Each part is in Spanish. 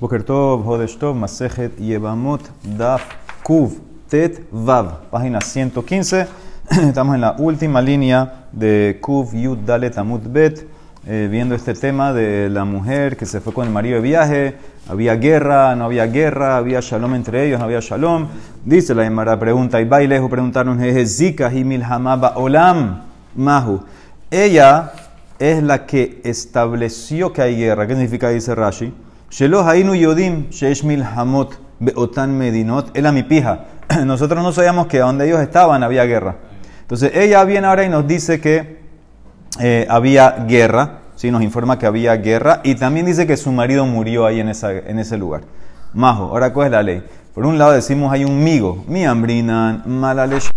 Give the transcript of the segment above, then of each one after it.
Boker Tov, Hodesh Tov, Masejet Yevamot, Daf, Kuv, Tet, Vav, página 115. Estamos en la última línea de Kuv, Yud, Dalet, Amut, Bet, eh, viendo este tema de la mujer que se fue con el marido de viaje. Había guerra, no había guerra, había shalom entre ellos, no había shalom. Dice la Emara, pregunta, y bailejo preguntaron, Zika y Milhamaba Olam, Mahu. Ella es la que estableció que hay guerra. ¿Qué significa? Dice Rashi. Shelo hainu yodim sheish milhamot beotan medinot. Era mi pija. Nosotros no sabíamos que donde ellos estaban había guerra. Entonces ella viene ahora y nos dice que eh, había guerra. ¿sí? Nos informa que había guerra. Y también dice que su marido murió ahí en, ese lugar. Majo, ahora cuál es la ley. Por un lado decimos hay un migo. Mi ambrinan malalesh.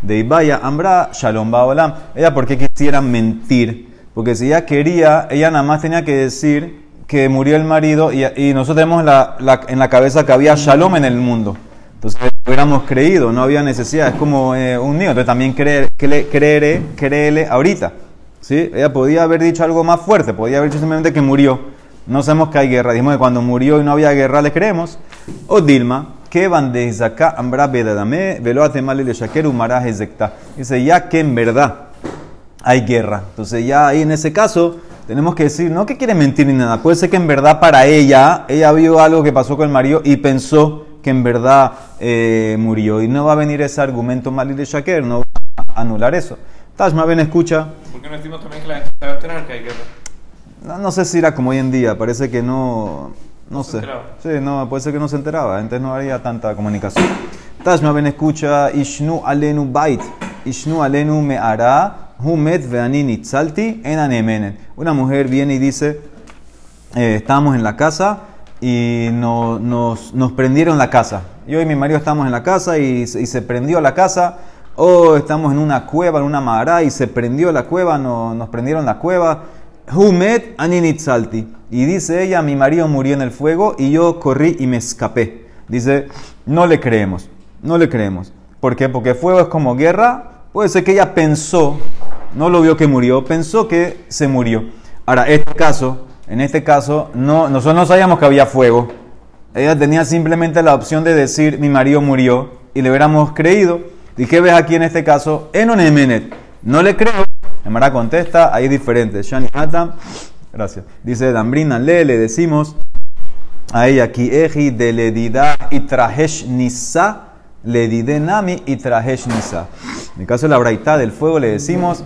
De Ibaya, Ambra, Shalom Baolam. Ella, ¿por qué quisiera mentir? Porque si ella quería, ella nada más tenía que decir que murió el marido y, nosotros tenemos en la cabeza que había shalom en el mundo. Entonces hubiéramos creído, no había necesidad, es como eh, un niño. Entonces también creer, creer, créele ahorita. ¿sí? Ella podía haber dicho algo más fuerte, podía haber dicho simplemente que murió. No sabemos que hay guerra. Dijimos que cuando murió y no había guerra le creemos. O Dilma, que van de acá, ambra bedadame, velo atemale le shakeru Dice, ya que en verdad hay guerra. Entonces ya ahí en ese caso tenemos que decir, no que quiere mentir ni nada, puede ser que en verdad para ella, ella vio algo que pasó con el marido y pensó que en verdad eh, murió. Y no va a venir ese argumento mal de Shaker, no va a anular eso. Tashma, ven, escucha. ¿Por qué no decimos también que la gente sabe enterar que hay guerra? No, sé si era como hoy en día, parece que no. No, sé. Sí, no, puede ser que no se enteraba, entonces no haría tanta comunicación. Tashma, ven, escucha. Ishnu alenu bait. Ishnu alenu me hará Humet veanini tzalti en Una mujer viene y dice, eh, estamos en la casa y nos, prendieron la casa. Yo y mi marido estamos en la casa y, se prendió la casa. O estamos en una cueva, en una mará y se prendió la cueva, no, nos prendieron la cueva. Humet tzalti. Y dice ella, mi marido murió en el fuego y yo corrí y me escapé. Dice, no le creemos, no le creemos. ¿Por qué? Porque fuego es como guerra. Puede ser que ella pensó no lo vio que murió, pensó que se murió. Ahora, este caso, en este caso, no, nosotros no sabíamos que había fuego. Ella tenía simplemente la opción de decir, mi marido murió, y le hubiéramos creído. ¿Y qué ves aquí en este caso? Enon Emenet. No le creo. Emara contesta, ahí es diferente. Shani Hatam, gracias. Dice Dambrina, le, le decimos a ella Eji de ledida y trajesh nisa, ledide nami y trajesh nisa. En el caso de la braita del fuego le decimos,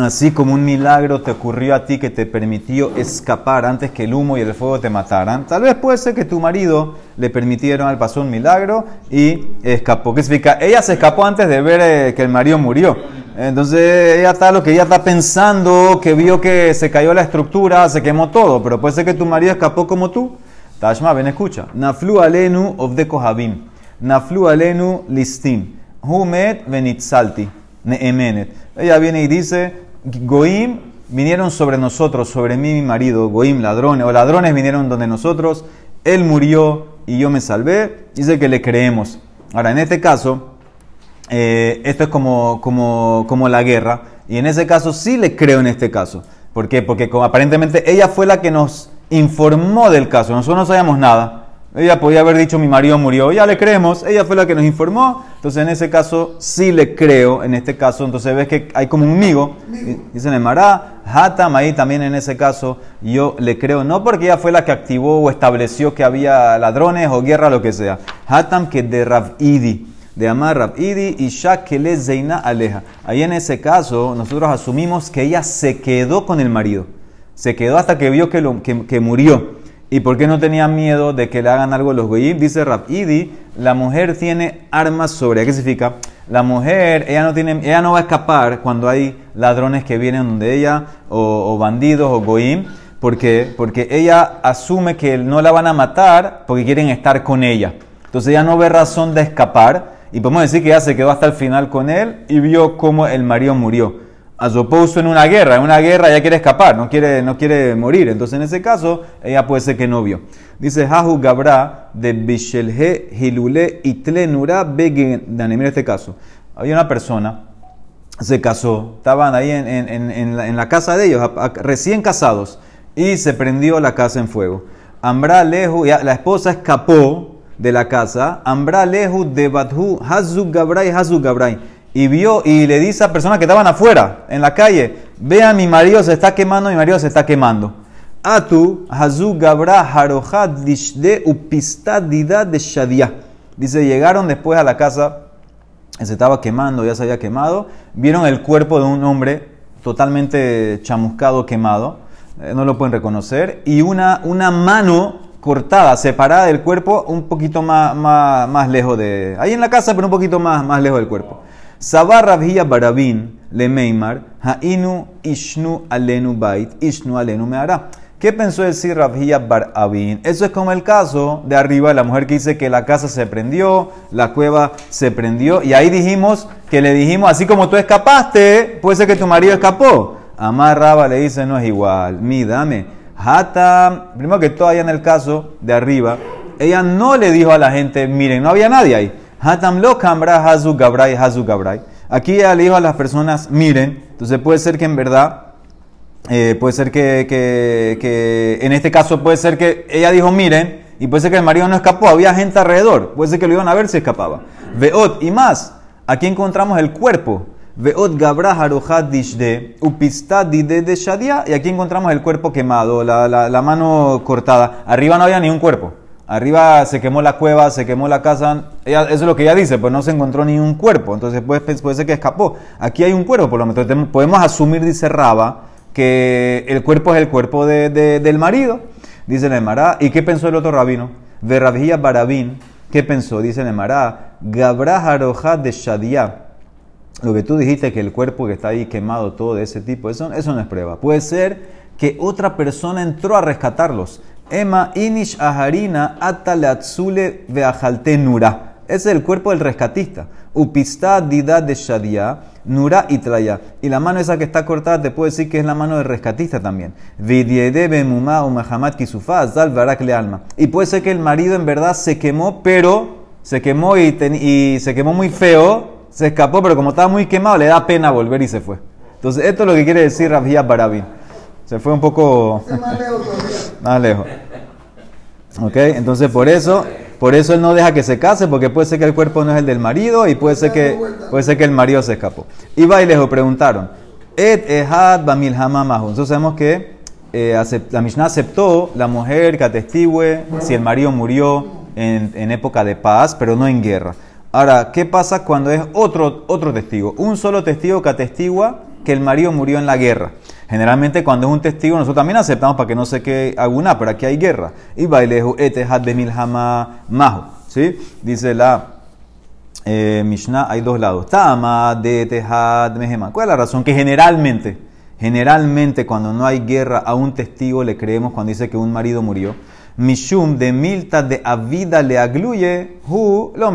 Así como un milagro te ocurrió a ti que te permitió escapar antes que el humo y el fuego te mataran, tal vez puede ser que tu marido le permitieron al paso un milagro y escapó. ¿Qué significa? Ella se escapó antes de ver eh, que el marido murió. Entonces ella está lo que ella está pensando, que vio que se cayó la estructura, se quemó todo, pero puede ser que tu marido escapó como tú. Tashma, ven, escucha. Naflu alenu of de kohabim. Naflu alenu listim. Humet venitzalti. Neemenet. Ella viene y dice, Goim vinieron sobre nosotros, sobre mí y mi marido, Goim ladrones, o ladrones vinieron donde nosotros, él murió y yo me salvé, dice que le creemos. Ahora, en este caso, eh, esto es como, como, como la guerra, y en ese caso sí le creo en este caso. ¿Por qué? Porque aparentemente ella fue la que nos informó del caso, nosotros no sabíamos nada. Ella podía haber dicho mi marido murió, ya le creemos, ella fue la que nos informó, entonces en ese caso sí le creo, en este caso, entonces ves que hay como un migo, dicen el Mará, Hatam, ahí también en ese caso yo le creo, no porque ella fue la que activó o estableció que había ladrones o guerra, lo que sea, Hatam que de Rabidi, de Amar Rabidi y le Zeina Aleja. Ahí en ese caso nosotros asumimos que ella se quedó con el marido, se quedó hasta que vio que, lo, que murió. ¿Y por qué no tenía miedo de que le hagan algo los goyim? Dice Idi, la mujer tiene armas sobre. ¿Qué significa? La mujer, ella no, tiene, ella no va a escapar cuando hay ladrones que vienen donde ella, o, bandidos, o goyim. ¿Por qué? Porque ella asume que no la van a matar porque quieren estar con ella. Entonces ella no ve razón de escapar. Y podemos decir que ella se quedó hasta el final con él y vio cómo el marido murió as opposed en una guerra. En una guerra ella quiere escapar, no quiere, no quiere morir. Entonces en ese caso ella puede ser que no vio. Dice Hahu Gabra de Bishelhe Hilule Itlenura Begendane. Mira este caso. Había una persona, se casó, estaban ahí en, en, en, la, casa de ellos, recién casados, y se prendió la casa en fuego. Ambra lehu, la esposa escapó de la casa. Ambra lehu de Bathu, Hazu Gabrai, Hazu Gabrai. Y vio y le dice a personas que estaban afuera, en la calle, vean mi marido se está quemando, mi marido se está quemando. Atu, Hazu Gabra, Harohat, Dishde, Upista, Dida de Shadia. Dice, llegaron después a la casa, se estaba quemando, ya se había quemado, vieron el cuerpo de un hombre totalmente chamuscado, quemado, eh, no lo pueden reconocer, y una, una mano cortada, separada del cuerpo, un poquito más, más, más, lejos de... Ahí en la casa, pero un poquito más, más lejos del cuerpo. Sabar Rabhia Barabin le Meimar, Hainu Ishnu Alenu Bait, Ishnu Alenu Meara. ¿Qué pensó decir Rabhia Barabin? Eso es como el caso de arriba, la mujer que dice que la casa se prendió, la cueva se prendió, y ahí dijimos que le dijimos, así como tú escapaste, puede ser que tu marido escapó. Amar Raba le dice, no es igual, mi dame. Hata, primero que todo, allá en el caso de arriba, ella no le dijo a la gente, miren, no había nadie ahí. Hazu gabrai, hazu gabrai. Aquí ella le dijo a las personas, miren, entonces puede ser que en verdad eh, puede ser que, que, en este caso puede ser que ella dijo miren y puede ser que el marido no escapó, había gente alrededor, puede ser que lo iban a ver si escapaba. Veot y más, aquí encontramos el cuerpo. Veot gabra harojat dishde, upista dide de shadia, y aquí encontramos el cuerpo quemado, la, la, mano cortada. Arriba no había ni un cuerpo. Arriba se quemó la cueva, se quemó la casa. eso es lo que ella dice, pues no se encontró ni un cuerpo. Entonces puede, puede ser que escapó. Aquí hay un cuerpo, por lo menos. Podemos asumir, dice Raba, que el cuerpo es el cuerpo de, del marido. Dice Nemará. ¿Y qué pensó el otro rabino? De Barabín. ¿Qué pensó? Dice Nemará. Gabra de Shadia. Lo que tú dijiste que el cuerpo que está ahí quemado, todo de ese tipo, eso, eso no es prueba. Puede ser que otra persona entró a rescatarlos. Emma inish aharina atalatzule veajalte nura. Es el cuerpo del rescatista. Upista dida de Shadia Nura y Traya. Y la mano esa que está cortada te puedo decir que es la mano del rescatista también. alma. Y puede ser que el marido en verdad se quemó, pero se quemó y, se quemó muy feo, se escapó, pero como estaba muy quemado, le da pena volver y se fue. Entonces, esto es lo que quiere decir Rabia Barabin. Se fue un poco más lejos. Ok, entonces por eso por eso él no deja que se case, porque puede ser que el cuerpo no es el del marido y puede ser que, puede ser que el marido se escapó. Va y le preguntaron, Et ehad Entonces sabemos que eh, la Mishnah aceptó la mujer que atestigue si el marido murió en, época de paz, pero no en guerra. Ahora, ¿qué pasa cuando es otro, otro testigo? Un solo testigo que atestigua que el marido murió en la guerra. Generalmente cuando es un testigo nosotros también aceptamos para que no se quede alguna, pero aquí hay guerra. Y bailehu etehad de milhama mahu. ¿Sí? Dice la eh, Mishnah, hay dos lados. Tama de etehad mehema. ¿Cuál es la razón? Que generalmente, generalmente cuando no hay guerra a un testigo le creemos cuando dice que un marido murió. Mishum de milta de avida le agluye hu lo.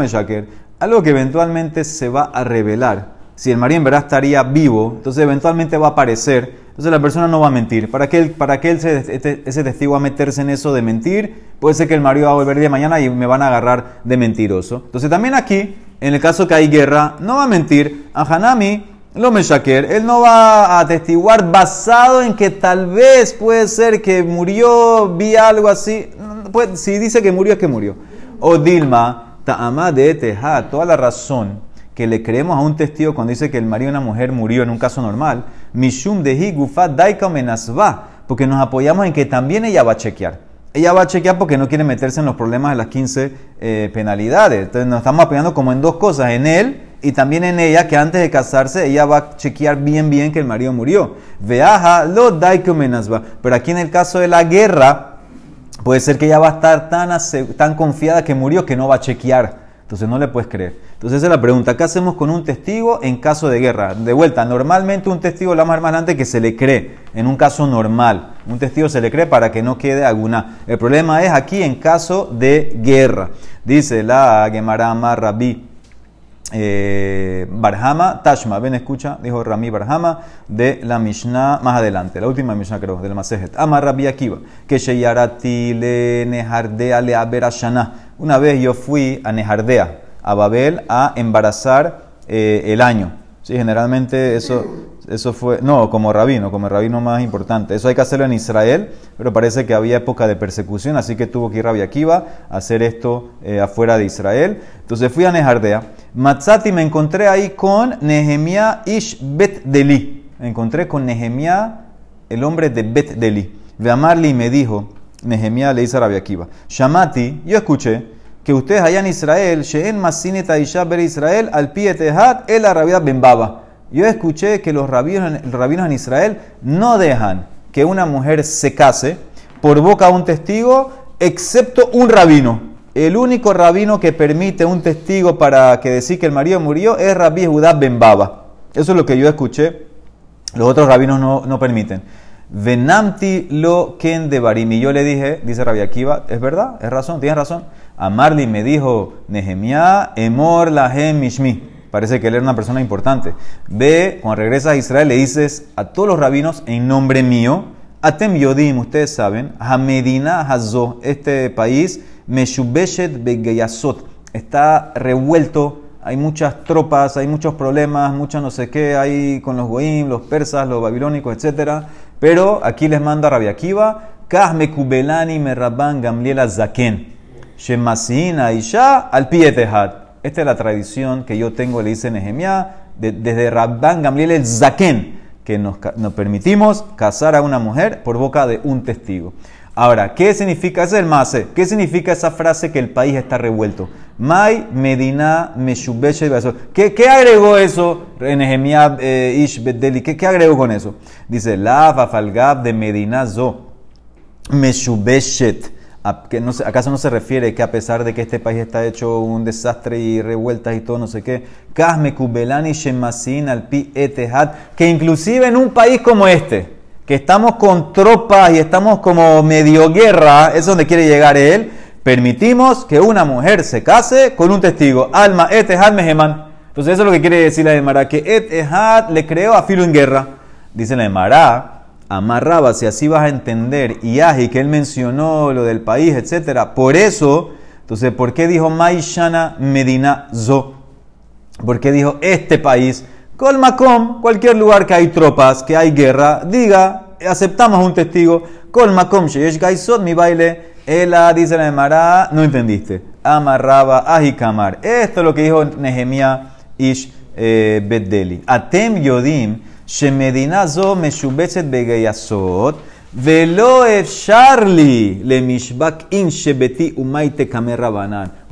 Algo que eventualmente se va a revelar. Si el marido en verdad estaría vivo, entonces eventualmente va a aparecer entonces la persona no va a mentir. ¿Para qué, para qué este, ese testigo va a meterse en eso de mentir? Puede ser que el marido va a volver de mañana y me van a agarrar de mentiroso. Entonces también aquí, en el caso que hay guerra, no va a mentir. A Hanami lo me shaker. Él no va a atestiguar basado en que tal vez puede ser que murió, vi algo así. si dice que murió, es que murió. O Dilma, ta'ama toda la razón que le creemos a un testigo cuando dice que el marido de una mujer murió en un caso normal, Mishum de Higufa Daika Menasva, porque nos apoyamos en que también ella va a chequear. Ella va a chequear porque no quiere meterse en los problemas de las 15 eh, penalidades. Entonces nos estamos apoyando como en dos cosas, en él y también en ella, que antes de casarse ella va a chequear bien bien que el marido murió. Veaja lo Daika Menasva. Pero aquí en el caso de la guerra, puede ser que ella va a estar tan, tan confiada que murió que no va a chequear. Entonces no le puedes creer. Entonces esa es la pregunta. ¿Qué hacemos con un testigo en caso de guerra? De vuelta, normalmente un testigo la más hermanante que se le cree en un caso normal. Un testigo se le cree para que no quede alguna. El problema es aquí en caso de guerra. Dice la Gemarama Rabí. Eh, Barhama, Tashma, ven escucha, dijo Rami Barhama de la Mishnah más adelante, la última Mishnah creo, de la Masejet. Amar Rabbi Akiva, que Sheyarati le Nehardea le Aberashana. Una vez yo fui a Nehardea, a Babel, a embarazar eh, el año. Sí, generalmente eso, Eso fue, no, como rabino, como rabino más importante. Eso hay que hacerlo en Israel, pero parece que había época de persecución, así que tuvo que ir Rabbi Akiva a hacer esto eh, afuera de Israel. Entonces fui a Nejardea. Matzati me encontré ahí con Nehemia Ish Bet Deli. Me encontré con Nehemia, el hombre de Bet Deli. De Amarli me dijo, Nehemia le dice a Rabbi Akiva, Shamati, yo escuché que ustedes allá en Israel, Sheen Masineta Isha Ber Israel, al Pietehat, el Arabia Bembaba yo escuché que los rabinos, en Israel no dejan que una mujer se case por boca de un testigo, excepto un rabino. El único rabino que permite un testigo para que decir que el marido murió es Rabbi Judá Ben Baba. Eso es lo que yo escuché. Los otros rabinos no, permiten. Venamti lo ken de barim. Y yo le dije, dice Rabbi Akiva, es verdad, es razón, tienes razón. A Marley me dijo, Nehemiah, emor lahem mishmi. Parece que él era una persona importante. Ve, cuando regresas a Israel, le dices a todos los rabinos en nombre mío, Atem Yodim, ustedes saben, Hamedina Hazo, este país, Meshubeshet Begeyasot, está revuelto, hay muchas tropas, hay muchos problemas, muchas no sé qué, hay con los goim, los persas, los babilónicos, etc. Pero aquí les manda Rabbi Akiva, Kahme Kubelani Merraban Gamliel Zaken, Shemasina Isha al Pietehat. Esta es la tradición que yo tengo, le dice Nehemiah, desde Rabban Gamliel el Zaken, que nos, permitimos casar a una mujer por boca de un testigo. Ahora, ¿qué significa? Ese es el mase. ¿Qué significa esa frase que el país está revuelto? Mai, Medina, Meshubeshe, ¿Qué, ¿Qué agregó eso? Nehemiah eh, Ish Bedeli. ¿Qué, ¿Qué agregó con eso? Dice, La Falgab de Medina Zo. Meshubeshet no ¿Acaso no se refiere que a pesar de que este país está hecho un desastre y revueltas y todo, no sé qué, Kasme Kubelani Shemasin al Pi que inclusive en un país como este, que estamos con tropas y estamos como medio guerra, es donde quiere llegar él, permitimos que una mujer se case con un testigo, Alma Etehad Meheman. Entonces eso es lo que quiere decir la Emara, que Etehad le creó a Filo en guerra. Dice la Emara, amarraba, si así vas a entender, y Aji, que él mencionó lo del país, etc. Por eso, entonces, ¿por qué dijo Maishana Medina Zo? ¿Por qué dijo este país? Colmacom, cualquier lugar que hay tropas, que hay guerra, diga, aceptamos un testigo. Colmacom, Sheyesh Gaisot, mi baile. Ela dice la Emara, no entendiste. Amarraba, ajikamar. Esto es lo que dijo Nehemia Ish eh, Atem Yodim, Shemedina Zo Begeyasot. Charlie, le mishbak in shebeti umaite kamer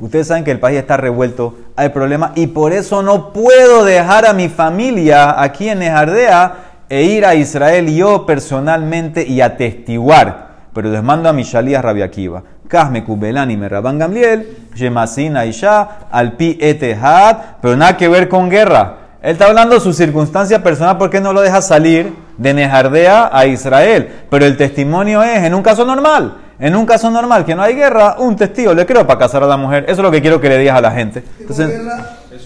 Ustedes saben que el país está revuelto, hay problemas y por eso no puedo dejar a mi familia aquí en Ejardea e ir a Israel yo personalmente y atestiguar. Pero les mando a mi shalías rabiakiva. Kasme Kubelani Merraban Gamliel, Yemasin Aisha, Alpi Etehad, pero nada que ver con guerra él está hablando de su circunstancia personal porque no lo deja salir de Nejardea a Israel. Pero el testimonio es, en un caso normal, en un caso normal, que no hay guerra, un testigo le creo para casar a la mujer. Eso es lo que quiero que le digas a la gente.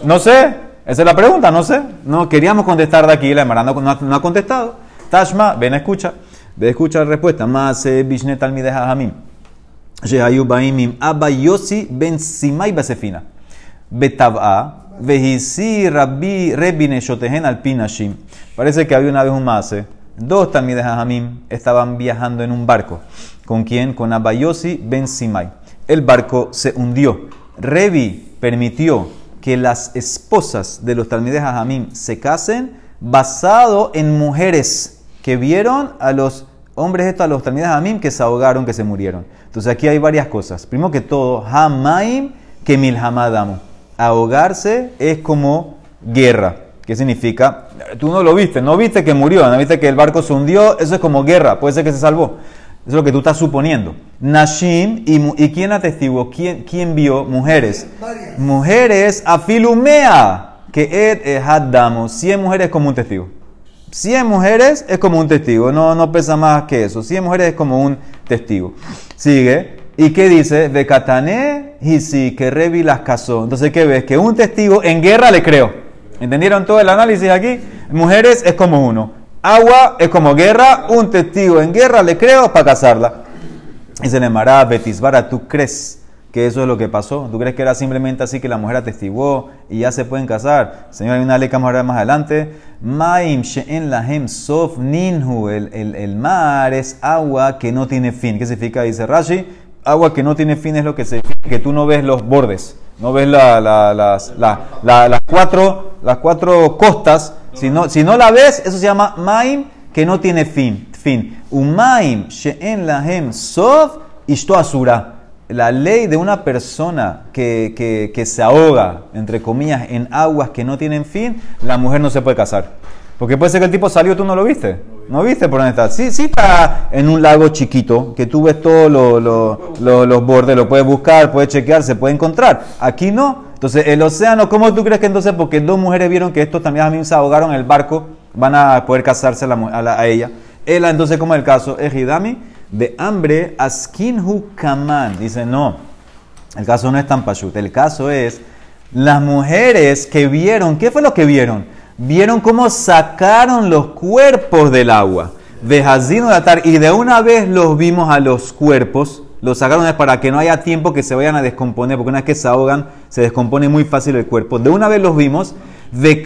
no sé, esa es la pregunta, no sé. No queríamos contestar de aquí, la Emara no, ha contestado. Tashma, ven, escucha. Ven, escucha la respuesta. Más Bishnet almideja Hamim. Baimim Abba Yossi Ben Simai Basefina. Betav'a Vejisi Rabbi Rebine Shotehen al Pinashim. Parece que había una vez un mase. Dos Talmides Hamim estaban viajando en un barco. ¿Con quién? Con Abayosi Ben Simai. El barco se hundió. Rebi permitió que las esposas de los Talmides Hamim se casen basado en mujeres que vieron a los hombres estos, a los Talmides Hamim, que se ahogaron, que se murieron. Entonces aquí hay varias cosas. Primero que todo, Hamaim que Milhamadamo ahogarse es como guerra. ¿Qué significa? Tú no lo viste, no viste que murió, no viste que el barco se hundió, eso es como guerra, puede ser que se salvó. Eso es lo que tú estás suponiendo. Nashim, ¿y, quién atestiguó? ¿Quién, ¿Quién vio? Mujeres. Mujeres, afilumea, que ed damos. 100 mujeres como un testigo. 100 mujeres es como un testigo, no, no pesa más que eso. 100 mujeres es como un testigo. Sigue. ¿Y qué dice? De Catané y sí, que Revi las casó. Entonces, ¿qué ves? Que un testigo en guerra le creo. ¿Entendieron todo el análisis aquí? Mujeres es como uno. Agua es como guerra. Un testigo en guerra le creo para casarla. Y se le mará Betisbara, ¿tú crees que eso es lo que pasó? ¿Tú crees que era simplemente así que la mujer atestiguó y ya se pueden casar? Señor, hay una ley que vamos a más adelante. Maim she'en lahem sof ninhu. El, el, el mar es agua que no tiene fin. ¿Qué significa? Dice Rashi. Agua que no tiene fin es lo que significa que tú no ves los bordes. No ves la, la, las, la, las, cuatro, las cuatro costas. Si no, si no la ves, eso se llama maim que no tiene fin. fin. Umaim she'en lahem sof ishto asura la ley de una persona que, que, que, se ahoga, entre comillas, en aguas que no tienen fin, la mujer no se puede casar. Porque puede ser que el tipo salió, tú no lo viste. ¿No viste por dónde está? Sí, sí está en un lago chiquito, que tú ves todos los bordes, lo puedes buscar, puedes chequear, se puede encontrar. Aquí no. Entonces, el océano, ¿cómo tú crees que entonces, porque dos mujeres vieron que estos también a mí se ahogaron en el barco, van a poder casarse a, ella? Ella, entonces, como el caso, Ejidami de hambre, askinhu kaman. Dice, no, el caso no es tan pachut. El caso es las mujeres que vieron, ¿qué fue lo que vieron? Vieron cómo sacaron los cuerpos del agua. De atar, y de una vez los vimos a los cuerpos, los sacaron para que no haya tiempo que se vayan a descomponer, porque una vez que se ahogan, se descompone muy fácil el cuerpo. De una vez los vimos, de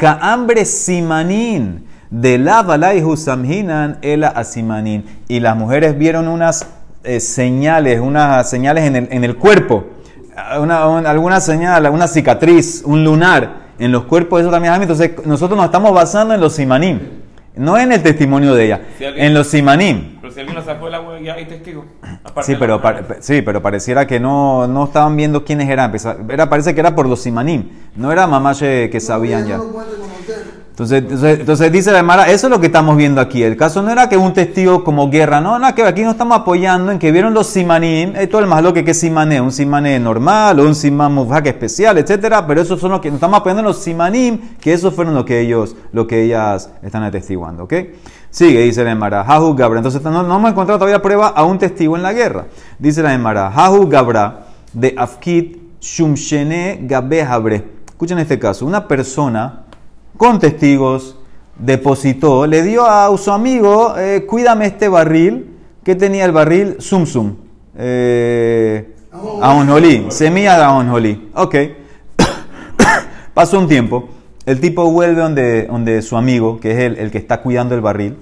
de la y Husamhinan ela asimanin. Y las mujeres vieron unas eh, señales, unas señales en el, en el cuerpo, una, alguna señal, una cicatriz, un lunar en los cuerpos de esos también. Entonces nosotros nos estamos basando en los simanim, no en el testimonio de ella, en los simanim. Pero si alguien la sacó el agua, ya hay testigos. Sí pero, sí, pero pareciera que no, no estaban viendo quiénes eran. Era, parece que era por los simanim, no era mamá que sabían ya. Entonces, entonces, dice la Mara, eso es lo que estamos viendo aquí. El caso no era que un testigo como guerra, no, no, que aquí nos estamos apoyando en que vieron los simanim, todo el más lo que es simané, un simané normal o un simán especial, etcétera, pero esos son los que nos estamos apoyando en los simanim, que esos fueron lo que ellos, lo que ellas están atestiguando, ¿ok? Sigue, dice la Emara, Hahu Gabra. Entonces no, no hemos encontrado todavía prueba a un testigo en la guerra. Dice la Emara, Hahu Gabra de Afkit Shumshene Gabe Escuchen este caso, una persona con testigos, depositó, le dio a su amigo, eh, cuídame este barril, que tenía el barril Sum Sum, eh, aonjolí, semilla de aonjolí. Ok, pasó un tiempo, el tipo vuelve donde, donde su amigo, que es el, el que está cuidando el barril,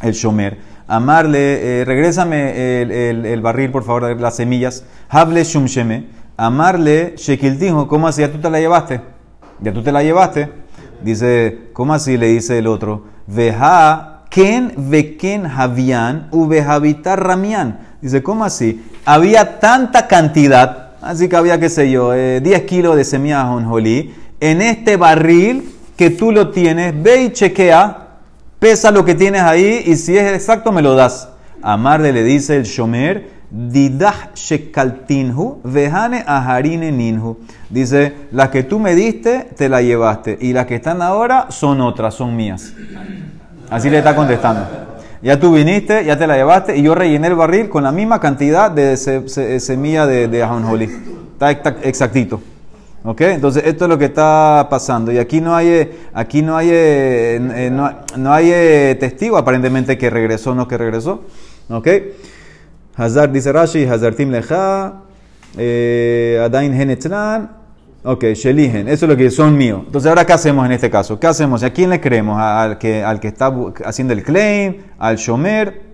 el shomer, amarle, eh, regrésame el, barril, por favor, las semillas, hable shumsheme, amarle shekiltijo, ¿cómo así? ¿Ya tú te la llevaste? ¿Ya tú te la llevaste? Dice, ¿cómo así le dice el otro? Veja ken veken javian uvejavitar ramian. Dice, ¿cómo así? Había tanta cantidad, así que había, qué sé yo, 10 eh, kilos de semillas jonjolí en este barril que tú lo tienes, ve y chequea, pesa lo que tienes ahí y si es exacto me lo das. Amarle le dice el shomer, Didah shekaltinhu, vejane aharine ninhu. Dice, las que tú me diste, te la llevaste. Y las que están ahora son otras, son mías. Así le está contestando. Ya tú viniste, ya te la llevaste y yo rellené el barril con la misma cantidad de semilla de, de ajonjolí. Está exactito. ¿Ok? Entonces esto es lo que está pasando. Y aquí no hay, aquí no hay, eh, no, no hay eh, testigo aparentemente que regresó o no que regresó. ¿Ok? Hazar dice Rashi, Hazartim lecha, eh, Adain Henetran, ok, Shelihen, eso es lo que son míos. Entonces, ahora, ¿qué hacemos en este caso? ¿Qué hacemos? ¿A quién le creemos? ¿Al que, al que está haciendo el claim? ¿Al Shomer?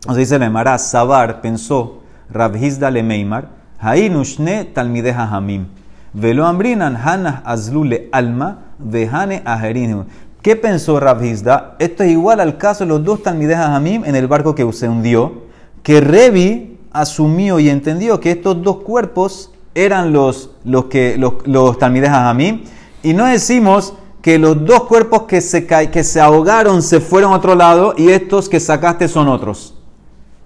Entonces dice la Sabar pensó, Rabhizda le Meimar, Hainushne talmideja hamim. Velo ambrinan hanah azlule alma, vehane aherinu. ¿Qué pensó Rabhizda? Esto es igual al caso de los dos talmideja hamim en el barco que se hundió que Revi asumió y entendió que estos dos cuerpos eran los, los, que, los, los a mí. Y no decimos que los dos cuerpos que se, que se ahogaron se fueron a otro lado y estos que sacaste son otros.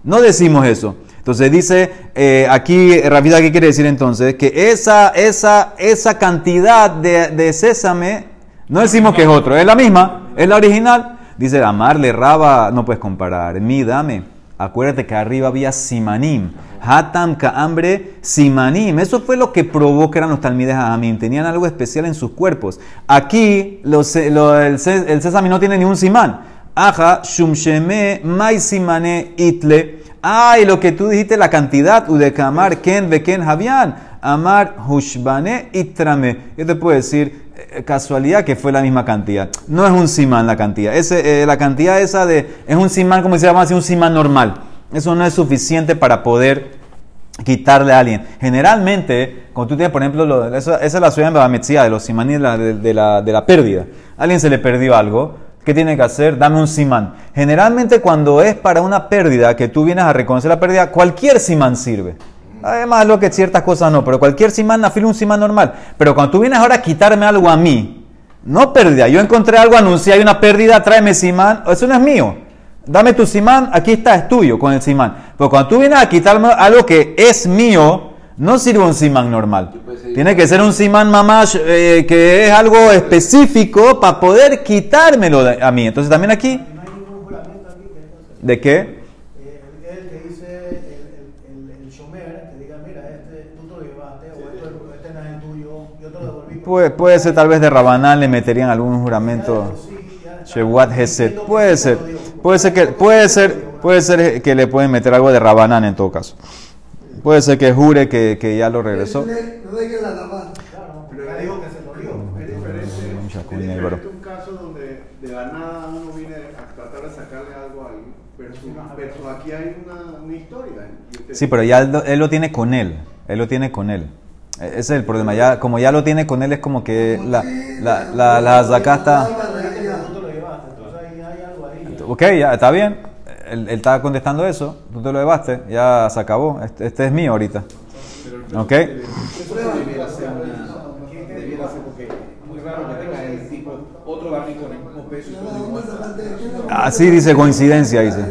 No decimos eso. Entonces dice eh, aquí, rápida, ¿qué quiere decir entonces? Que esa, esa, esa cantidad de, de sésame, no decimos que es otro, es la misma, es la original. Dice, amarle, raba, no puedes comparar. Mi, dame. Acuérdate que arriba había simanim. Hatam hambre simanim. Eso fue lo que provocó que eran los talmides Amim. Tenían algo especial en sus cuerpos. Aquí el, el, sésame no tiene ni un simán. Aja, shumsheme, mai simane itle. Ay, lo que tú dijiste, la cantidad, udekamar, ken, beken, javian. Amar hushbane y trame. Yo te puedo decir, eh, casualidad que fue la misma cantidad. No es un simán la cantidad. Ese, eh, la cantidad esa de, es un simán, como se llama así, un simán normal. Eso no es suficiente para poder quitarle a alguien. Generalmente, cuando tú tienes, por ejemplo, esa, es la ciudad de de los simaní de la, de, la, de la pérdida. Alguien se le perdió algo. ¿Qué tiene que hacer? Dame un simán. Generalmente cuando es para una pérdida, que tú vienes a reconocer la pérdida, cualquier simán sirve. Además, lo que ciertas cosas no, pero cualquier simán afila un simán normal. Pero cuando tú vienes ahora a quitarme algo a mí, no pérdida. Yo encontré algo, anuncié, hay una pérdida, tráeme simán. Eso no es mío. Dame tu simán, aquí está, es tuyo con el simán. Pero cuando tú vienes a quitarme algo que es mío, no sirve un simán normal. Tiene que ser un simán mamash eh, que es algo específico para poder quitármelo a mí. Entonces también aquí... ¿De qué? Puede, puede ser tal vez de Rabanán le meterían algún juramento. Shewat Heset. Puede ser. Puede ser que puede ser puede ser que le pueden meter algo de Rabanán en todo caso. Puede ser que jure que, que ya lo regresó. No deje la Rabán. Pero ya dijo que se lo dio. Es diferente. Es un caso donde de la nada uno viene a tratar de sacarle algo a alguien. Pero, aquí hay una, una historia. Sí, pero ya él, él lo tiene con él. Él lo tiene con él. Ese es el problema. Ya, como ya lo tiene con él, es como que la, la, la, la está. Ok, ya está bien. Él, él estaba contestando eso. Tú te lo llevaste. Ya se acabó. Este, este es mío ahorita. Ok. Así dice coincidencia, dice.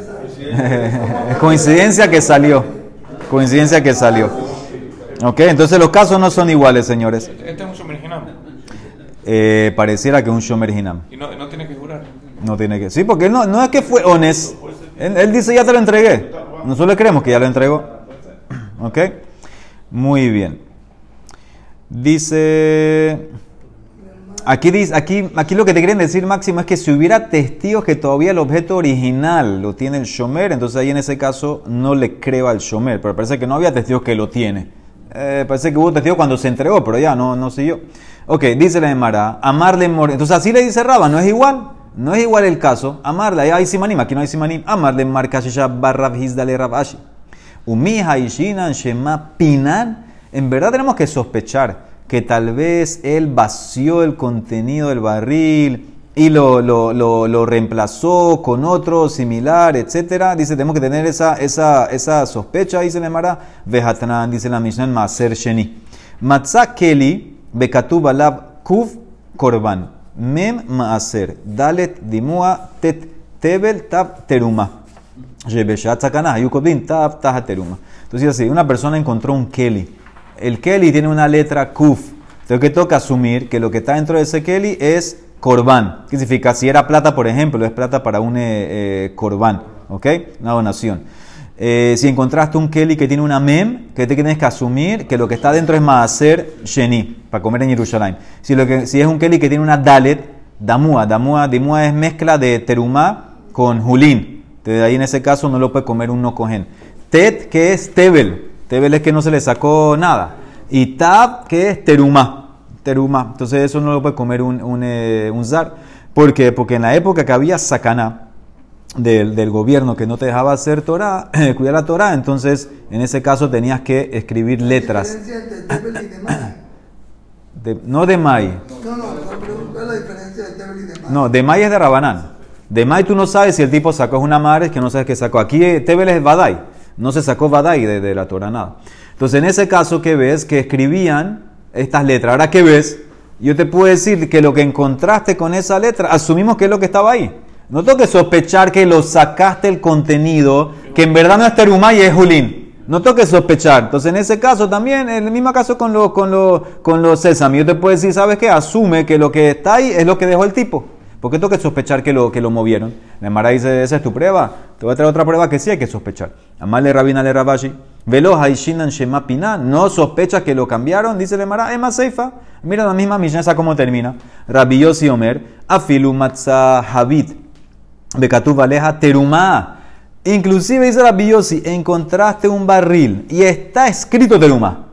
coincidencia que salió. Coincidencia que salió. Ok, entonces los casos no son iguales, señores. Este es un Shomer eh, pareciera que es un Shomer Hinam. Y no, no, tiene que jurar. No tiene que. Sí, porque no, no es que fue honest. Él, dice ya te lo entregué. Nosotros le creemos que ya lo entregó. Ok, muy bien. Dice. Aquí, dice, aquí, aquí lo que te quieren decir, Máximo, es que si hubiera testigos que todavía el objeto original lo tiene el Shomer, entonces ahí en ese caso no le creo al Shomer. Pero parece que no había testigos que lo tiene. Eh, parece que hubo testigo cuando se entregó, pero ya no, no siguió. Ok, dice la Emara, amarle mor. Entonces así le dice Raba, no es igual. No es igual el caso. Amarle, ahí hay simanim, aquí no hay simanim. Amarle markashisha barra hizdale rabashi. Umija ishinan shema pinan. En verdad tenemos que sospechar que tal vez él vació el contenido del barril y lo, lo, lo, reemplazó con otro similar, etcétera. Dice, tenemos que tener esa, esa, esa sospecha, dice la Mara. Vejatran, dice la Mishnah Maser Sheni. Matzah Keli, Bekatub Alab Kuf Korban. Mem Maaser. Dalet Dimua Tet Tebel Tab Teruma. Rebeshat Sakana, Yukobin Tab Taha Teruma. Entonces, así, una persona encontró un Keli. El Keli tiene una letra Kuf. Entonces, que toca asumir que lo que está dentro de ese Keli es Corbán. ¿Qué significa? Si era plata, por ejemplo, es plata para un eh, eh corbán, ¿ok? Una donación. Eh, si encontraste un Kelly que tiene una mem, que te tienes que asumir que lo que está dentro es maaser sheni, para comer en Jerusalén. Si, lo que, si es un Kelly que tiene una dalet, damua, damua, damua es mezcla de terumá con julín. De ahí en ese caso no lo puede comer un no cogen. Tet, que es tebel. Tebel es que no se le sacó nada. Y tab, que es terumá teruma. Entonces eso no lo puede comer un, un, eh, un zar. ¿Por qué? Porque en la época que había sacana del, del gobierno que no te dejaba hacer Torah, cuidar la Torah, entonces en ese caso tenías que escribir letras. De, no de Mai. No, no, ¿cuál es la diferencia de Tebel y de Mai? No, de Mai es de Rabanán. De Mai tú no sabes si el tipo sacó es una madre que no sabes qué sacó. Aquí eh, Tebel es Badai. No se sacó Badai de, de la Torah nada. Entonces en ese caso que ves que escribían estas letras. Ahora que ves, yo te puedo decir que lo que encontraste con esa letra, asumimos que es lo que estaba ahí. No tengo que sospechar que lo sacaste el contenido, que en verdad no es terumá y es julín. No tengo que sospechar. Entonces, en ese caso también, en el mismo caso con, lo, con, lo, con los sésame, yo te puedo decir, ¿sabes qué? Asume que lo que está ahí es lo que dejó el tipo. ¿Por qué tengo que sospechar que lo, que lo movieron? La Mara dice, esa es tu prueba. Te voy a traer otra prueba que sí hay que sospechar. Amale Rabina le Rabashi. Velo Haishinan Shema No sospecha que lo cambiaron. Dice la Mara, Emma Seifa. Mira la misma Mishnah cómo termina. Rabbi Yossi Omer. Afilu Matza Habit. Bekatu Valeja Terumá. Inclusive dice Rabbi Yossi, encontraste un barril y está escrito Terumá.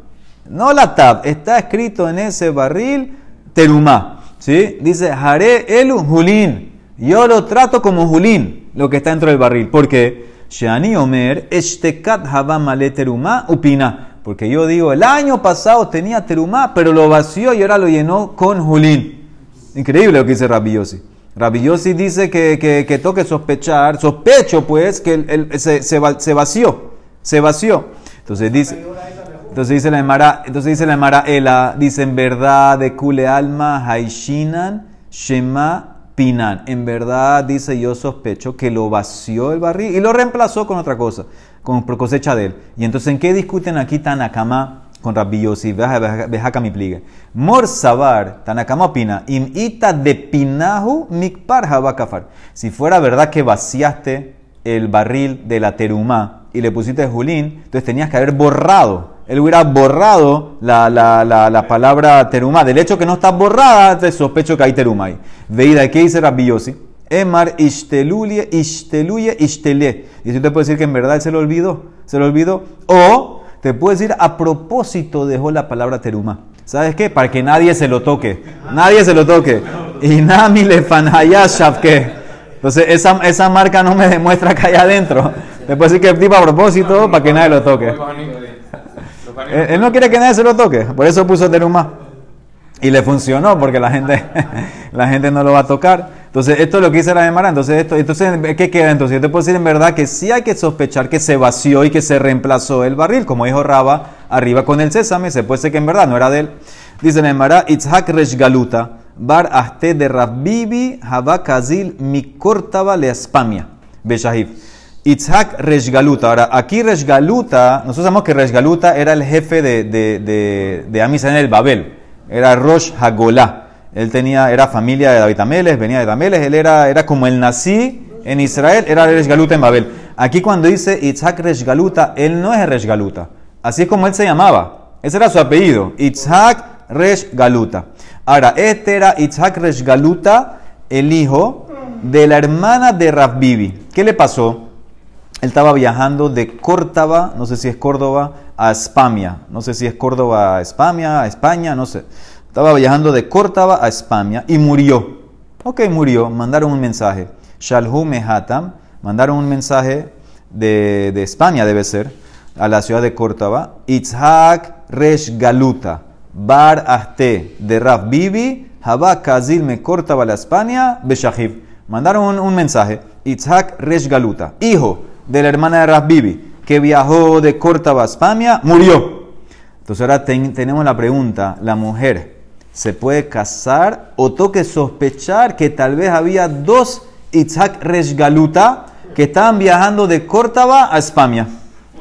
no la tab, está escrito en ese barril terumá. ¿Sí? Dice, haré el julín. Yo lo trato como julín, lo que está dentro del barril. ¿Por qué? Shani Omer, Estekat Habamale terumá upina. Porque yo digo, el año pasado tenía terumá, pero lo vació y ahora lo llenó con julín. Increíble lo que dice Rabbi Yossi. Rabbi Yossi dice que, que, toque sospechar, sospecho pues que el, se, se, vació, se vació. Entonces dice, entonces dice la Emara, entonces dice la Emara Ela, dice en verdad de Kule Alma, Haishinan, Shema, Pinan. En verdad dice yo sospecho que lo vació el barril y lo reemplazó con otra cosa, con cosecha de él. Y entonces ¿en qué discuten aquí Tanakama con Rabbi Yossi? Veja mi pligue. Mor Sabar, Tanakama opina, im ita de pinahu mikpar habakafar. Si fuera verdad que vaciaste el barril de la terumá y le pusiste julín, entonces tenías que haber borrado él hubiera borrado la, la, la, palabra terumá. Del hecho que no está borrada, te sospecho que hay terumá ahí. Veida, ¿qué dice Rabbi Yossi? Emar ishteluye, ishteluye, ishtele. Y eso te puede decir que en verdad se lo olvidó. Se lo olvidó. O te puede decir a propósito dejó la palabra terumá. ¿Sabes qué? Para que nadie se lo toque. Nadie se lo toque. Y nami le que Entonces esa, esa marca no me demuestra que hay adentro. Te puede decir que tipo a propósito para que nadie lo toque. Él, no quiere que nadie se lo toque, por eso puso teruma. Y le funcionó, porque la gente, la gente no lo va a tocar. Entonces, esto es lo que dice la Gemara. Entonces, esto, entonces, ¿qué queda? Entonces, yo te puedo decir en verdad que sí hay que sospechar que se vació y que se reemplazó el barril, como dijo Raba, arriba con el sésame, se puede ser que en verdad no era de él. Dice la Gemara, Itzhak Galuta, bar aste de Rabbibi, Habakazil, mikortaba le espamia. Beshahif. Itzhak Reshgaluta. Ahora, aquí Reshgaluta, nosotros sabemos que Reshgaluta era el jefe de, de, de, de en el Babel. Era Rosh Hagolá. Él tenía, era familia de David Ameles, venía de Ameles. Él era, era como el nací en Israel, era Reshgaluta en Babel. Aquí cuando dice Itzhak Reshgaluta, él no es Reshgaluta. Así es como él se llamaba. Ese era su apellido. Itzhak Reshgaluta. Ahora, este era Itzhak Reshgaluta, el hijo de la hermana de Rabbibi. ¿Qué le pasó? Él estaba viajando de Córdoba, no sé si es Córdoba, a España. No sé si es Córdoba a España, a España, no sé. Estaba viajando de Córdoba a España y murió. Ok, murió. Mandaron un mensaje. Shalhu Mehatam. Mandaron un mensaje de, de, España, debe ser, a la ciudad de Córdoba. Itzhak Resh Galuta. Bar Aste de Rav Bibi. Haba Kazil me Córdoba la España. Beshahiv. Mandaron un, un mensaje. Itzhak Resh Galuta. Hijo de la hermana de Rasbibi, que viajó de Córdoba a España, murió. Entonces ahora tenemos la pregunta, ¿la mujer se puede casar o toque sospechar que tal vez había dos Itzhak Reshgaluta que estaban viajando de Córdoba a España?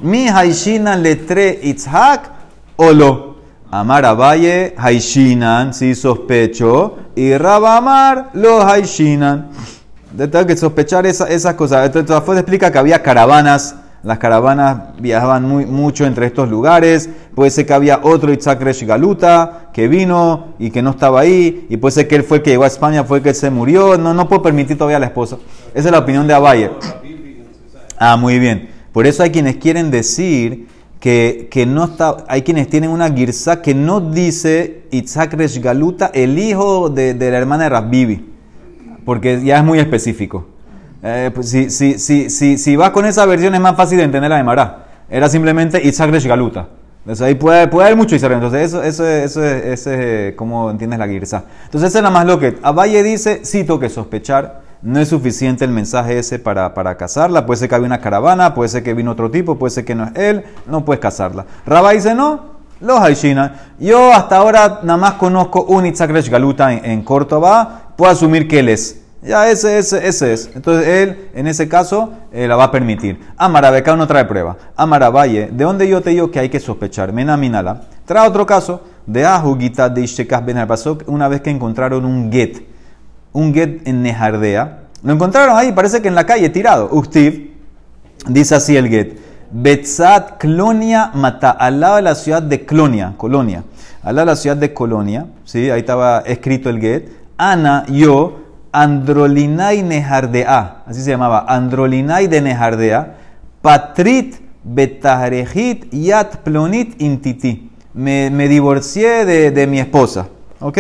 Mi Haishinan letre Itzhak o lo. Amar Valle, Haishinan, si sospecho, y Rabamar, lo Haishinan. Tengo que sospechar esas esa cosas. Entonces, explica que había caravanas. Las caravanas viajaban muy, mucho entre estos lugares. Puede ser que había otro Itzhak Resh Galuta que vino y que no estaba ahí. Y puede ser que él fue el que llegó a España, fue el que se murió. No, no puedo permitir todavía a la esposa. Esa es la opinión de Abaye. Ah, muy bien. Por eso hay quienes quieren decir que, que no está. Hay quienes tienen una girsa que no dice Itzhak Resh Galuta, el hijo de, de la hermana de Rabbibi porque ya es muy específico. Eh, pues, si, si, si, si, vas con esa versión es más fácil de entender la de Mará. Era simplemente Itzhak Galuta. Entonces ahí puede, puede haber mucho Israel. Entonces eso, eso, eso, eso es como entiendes la girsa. Entonces esa es la más lo que... Abaye dice, cito que sospechar. No es suficiente el mensaje ese para, para casarla. Puede ser que había una caravana, puede ser que vino otro tipo, puede ser que no es él. No puedes casarla. Rabá dice, no, los Haishina. Yo hasta ahora nada más conozco un Itzhak Galuta en, en Córdoba puedo asumir que él es. Ya ese, ese, ese es. Entonces él, en ese caso, eh, la va a permitir. Amarabeca no trae prueba. Amaravalle, ¿de dónde yo te digo que hay que sospechar? Menaminala. Trae otro caso de Ahugita de Ishekah Ben pasó una vez que encontraron un get. Un get en Nejardea. Lo encontraron ahí, parece que en la calle, tirado. Ustiv, dice así el get. Betzat Clonia Mata, al lado de la ciudad de Clonia, Colonia. Al lado de la ciudad de Colonia, ¿sí? ahí estaba escrito el get. Ana, yo, Androlinai Nehardea, así se llamaba, Androlinai de Nehardea, Patrit Betahrejit Yat Plonit Intiti. me, me divorcié de, mi esposa. ¿Ok?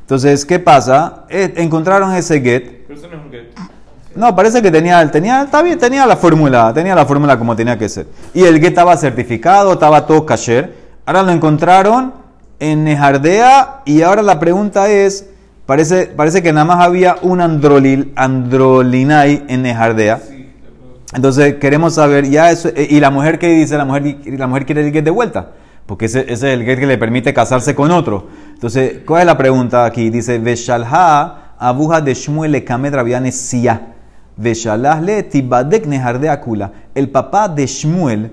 Entonces, ¿qué pasa? Eh, encontraron ese get. Pero get. No, parece que tenía, tenía, está bien, tenía la fórmula, tenía la fórmula como tenía que ser. Y el get estaba certificado, estaba todo kasher. Ahora lo encontraron en Nejardea y ahora la pregunta es, parece, parece que nada más había un androlil, androlinai en Nejardea. Entonces queremos saber ya eso, eh, y la mujer que dice, la mujer, la mujer quiere el get de vuelta, porque ese, ese es el get que le permite casarse con otro. Entonces, ¿cuál es la pregunta aquí? Dice, Veshalha abuja de Shmuel le kamed siya. Veshalhle tibadek nehardea akula. El papá de Shmuel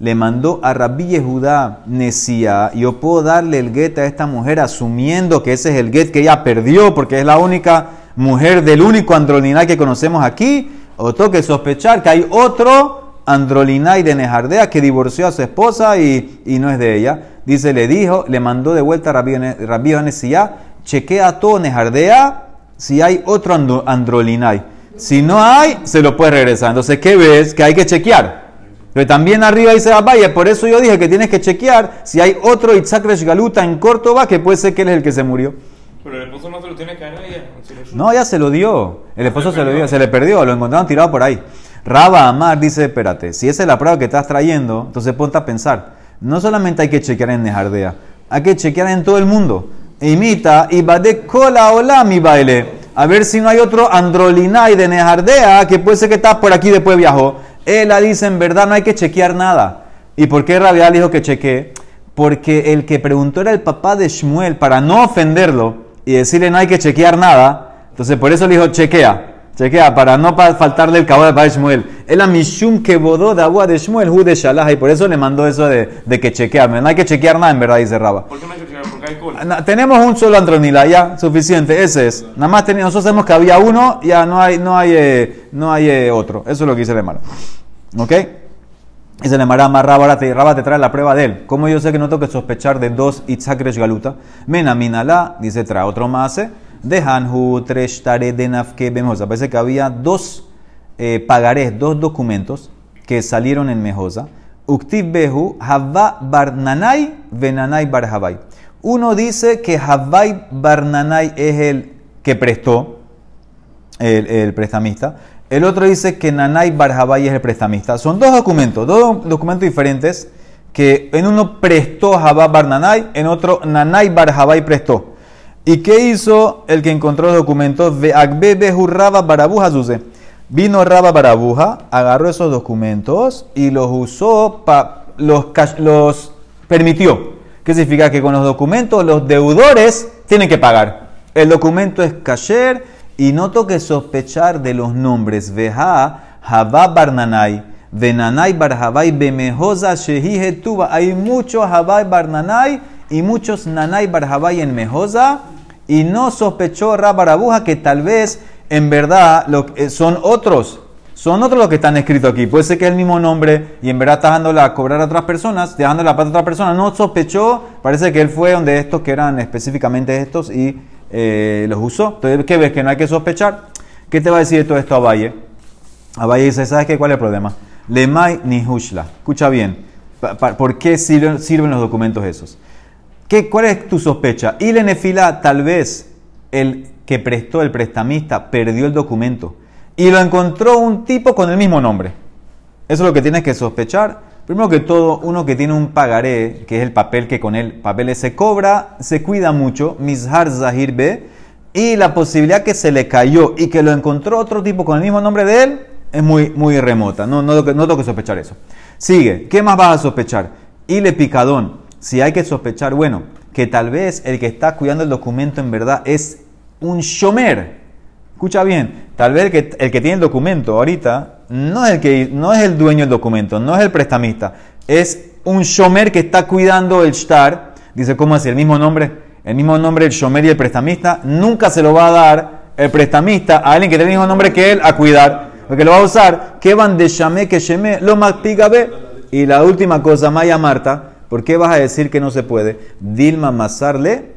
le mandó a Rabbi Yehuda Nesia, yo puedo darle el get a esta mujer asumiendo que ese es el get que ella perdió porque es la única mujer del único androlinai que conocemos aquí, o que sospechar que hay otro androlinai de Nejardea que divorció a su esposa y, no es de ella. Dice, le dijo, le mandó de vuelta a Rabbi Nesia, chequea todo Nejardea si hay otro androlinai. Si no hay, se lo puede regresar. Entonces, ¿qué ves? Que hay que chequear. Pero también arriba dice vaya, por eso yo dije que tienes que chequear si hay otro Itzhak Galuta en Córdoba, que puede ser que él es el que se murió. Pero el esposo no se lo tiene que dar a ella. No, ya se lo dio. El esposo se, lo dio, se le perdió, lo encontraron tirado por ahí. Raba Amar dice, espérate, si esa es la prueba que estás trayendo, entonces ponte a pensar. No solamente hay que chequear en Nejardea, hay que chequear en todo el mundo. Imita y va de cola hola mi baile a ver si no hay otro Androlinai de Nejardea que puede ser que está por aquí después viajó. Él dice, en verdad no hay que chequear nada. ¿Y por qué Rabial dijo que chequee? Porque el que preguntó era el papá de Shmuel para no ofenderlo y decirle no hay que chequear nada. Entonces por eso le dijo chequea. Chequea, para no faltarle el cabo de papá de Shmuel. Él a Mishum que bodó de agua de Shmuel, Hu de Shalah, y por eso le mandó eso de, de que chequea. No hay que chequear nada, en verdad, dice Raba. ¿Por qué no hay que chequear? Tenemos un solo andronila, ya, suficiente, ese es. Nada más tenemos, nosotros sabemos que había uno, ya no hay, no hay, eh, no hay eh, otro. Eso es lo que dice Lemar. ¿Ok? Dice Lemar, más Raba, ahora te, Raba te trae la prueba de él. ¿Cómo yo sé que no tengo que sospechar de dos Itzakresh Galuta? Mena Minala, dice, trae otro más, eh de Hanhu Treshtare de Nafke Bemosa. Parece que había dos eh, pagarés, dos documentos que salieron en Mejosa. Uktiv Behu, Havá Barnanay, Venanay Barhavay. Uno dice que Havay Barnanay es el que prestó, el, prestamista. El otro dice que Nanay Barhavay es el prestamista. Son dos documentos, dos documentos diferentes que en uno prestó Havá Barnanay, en otro Nanay Barhavay prestó. ¿Y qué hizo el que encontró los documentos? Vino Raba Barabuja, agarró esos documentos y los usó, los permitió. ¿Qué significa? Que con los documentos los deudores tienen que pagar. El documento es kasher y no toque sospechar de los nombres. Veja, Jabá Barnanay, Venanay Barjabay, Bemejosa Shehi Hay muchos Jabá Barnanay y muchos Nanay Barjabay en Mejosa y no sospechó Rabarabuja que tal vez en verdad lo, son otros. Son otros los que están escritos aquí. Puede ser que es el mismo nombre y en verdad está dándola a cobrar a otras personas, dejando la plata a otra persona. No sospechó, parece que él fue donde estos que eran específicamente estos y eh, los usó. Entonces, ¿qué ves? Que no hay que sospechar. ¿Qué te va a decir todo esto a Valle? A Valle dice, ¿sabes qué? ¿Cuál es el problema? Lemay ni Hushla. Escucha bien. ¿Por qué sirven los documentos esos? ¿Qué, ¿Cuál es tu sospecha? Y nefila, tal vez el que prestó el prestamista perdió el documento y lo encontró un tipo con el mismo nombre. Eso es lo que tienes que sospechar. Primero que todo, uno que tiene un pagaré, que es el papel que con el papel se cobra, se cuida mucho, mishar zahir be, y la posibilidad que se le cayó y que lo encontró otro tipo con el mismo nombre de él es muy, muy remota. No, no, no tengo que sospechar eso. Sigue, ¿qué más vas a sospechar? Y le picadón si hay que sospechar, bueno, que tal vez el que está cuidando el documento en verdad es un shomer. Escucha bien, tal vez el que, el que tiene el documento ahorita no es el, que, no es el dueño del documento, no es el prestamista, es un shomer que está cuidando el shtar. Dice, ¿cómo así? El mismo nombre, el mismo nombre, el shomer y el prestamista, nunca se lo va a dar el prestamista a alguien que tiene el mismo nombre que él a cuidar. Porque lo va a usar, que van de shame que sheme, lo más Y la última cosa, Maya Marta, ¿Por qué vas a decir que no se puede? Dilma masarle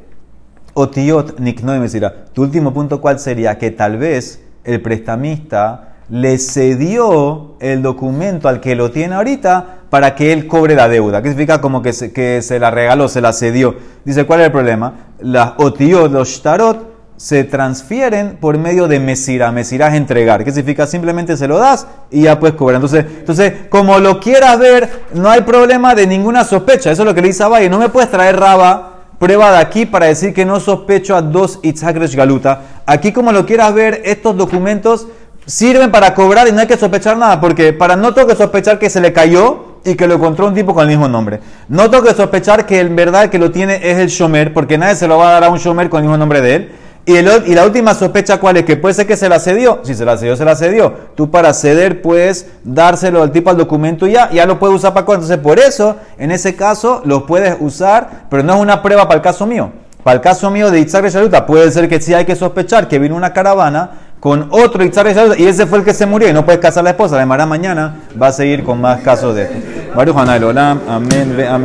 o tiot niknoe mesira. Tu último punto, ¿cuál sería? Que tal vez el prestamista le cedió el documento al que lo tiene ahorita para que él cobre la deuda. ¿Qué significa como que se, que se la regaló, se la cedió? Dice, ¿cuál es el problema? Las otiot, los shtarot, se transfieren por medio de mesira. Mesira es entregar. ¿Qué significa? Simplemente se lo das y ya puedes cobrar. Entonces, entonces como lo quieras ver, no hay problema de ninguna sospecha. Eso es lo que le dice a Valle. No me puedes traer Raba prueba de aquí para decir que no sospecho a dos Itzhak Galuta. Aquí, como lo quieras ver, estos documentos sirven para cobrar y no hay que sospechar nada. Porque para no tengo que sospechar que se le cayó y que lo encontró un tipo con el mismo nombre. No tengo que sospechar que en verdad que lo tiene es el Shomer, porque nadie se lo va a dar a un Shomer con el mismo nombre de él. Y, la última sospecha, ¿cuál es? Que puede ser que se la cedió. Si se la cedió, se la cedió. Tú para ceder puedes dárselo al tipo al documento y ya, ya lo puedes usar para cuando. Entonces, por eso, en ese caso, lo puedes usar, pero no es una prueba para el caso mío. Para el caso mío de Itzhak Shaluta, puede ser que sí hay que sospechar que vino una caravana con otro Shaluta y ese fue el que se murió y no puedes casar a la esposa. Además, mañana va a seguir con más casos de esto. Amén, amén.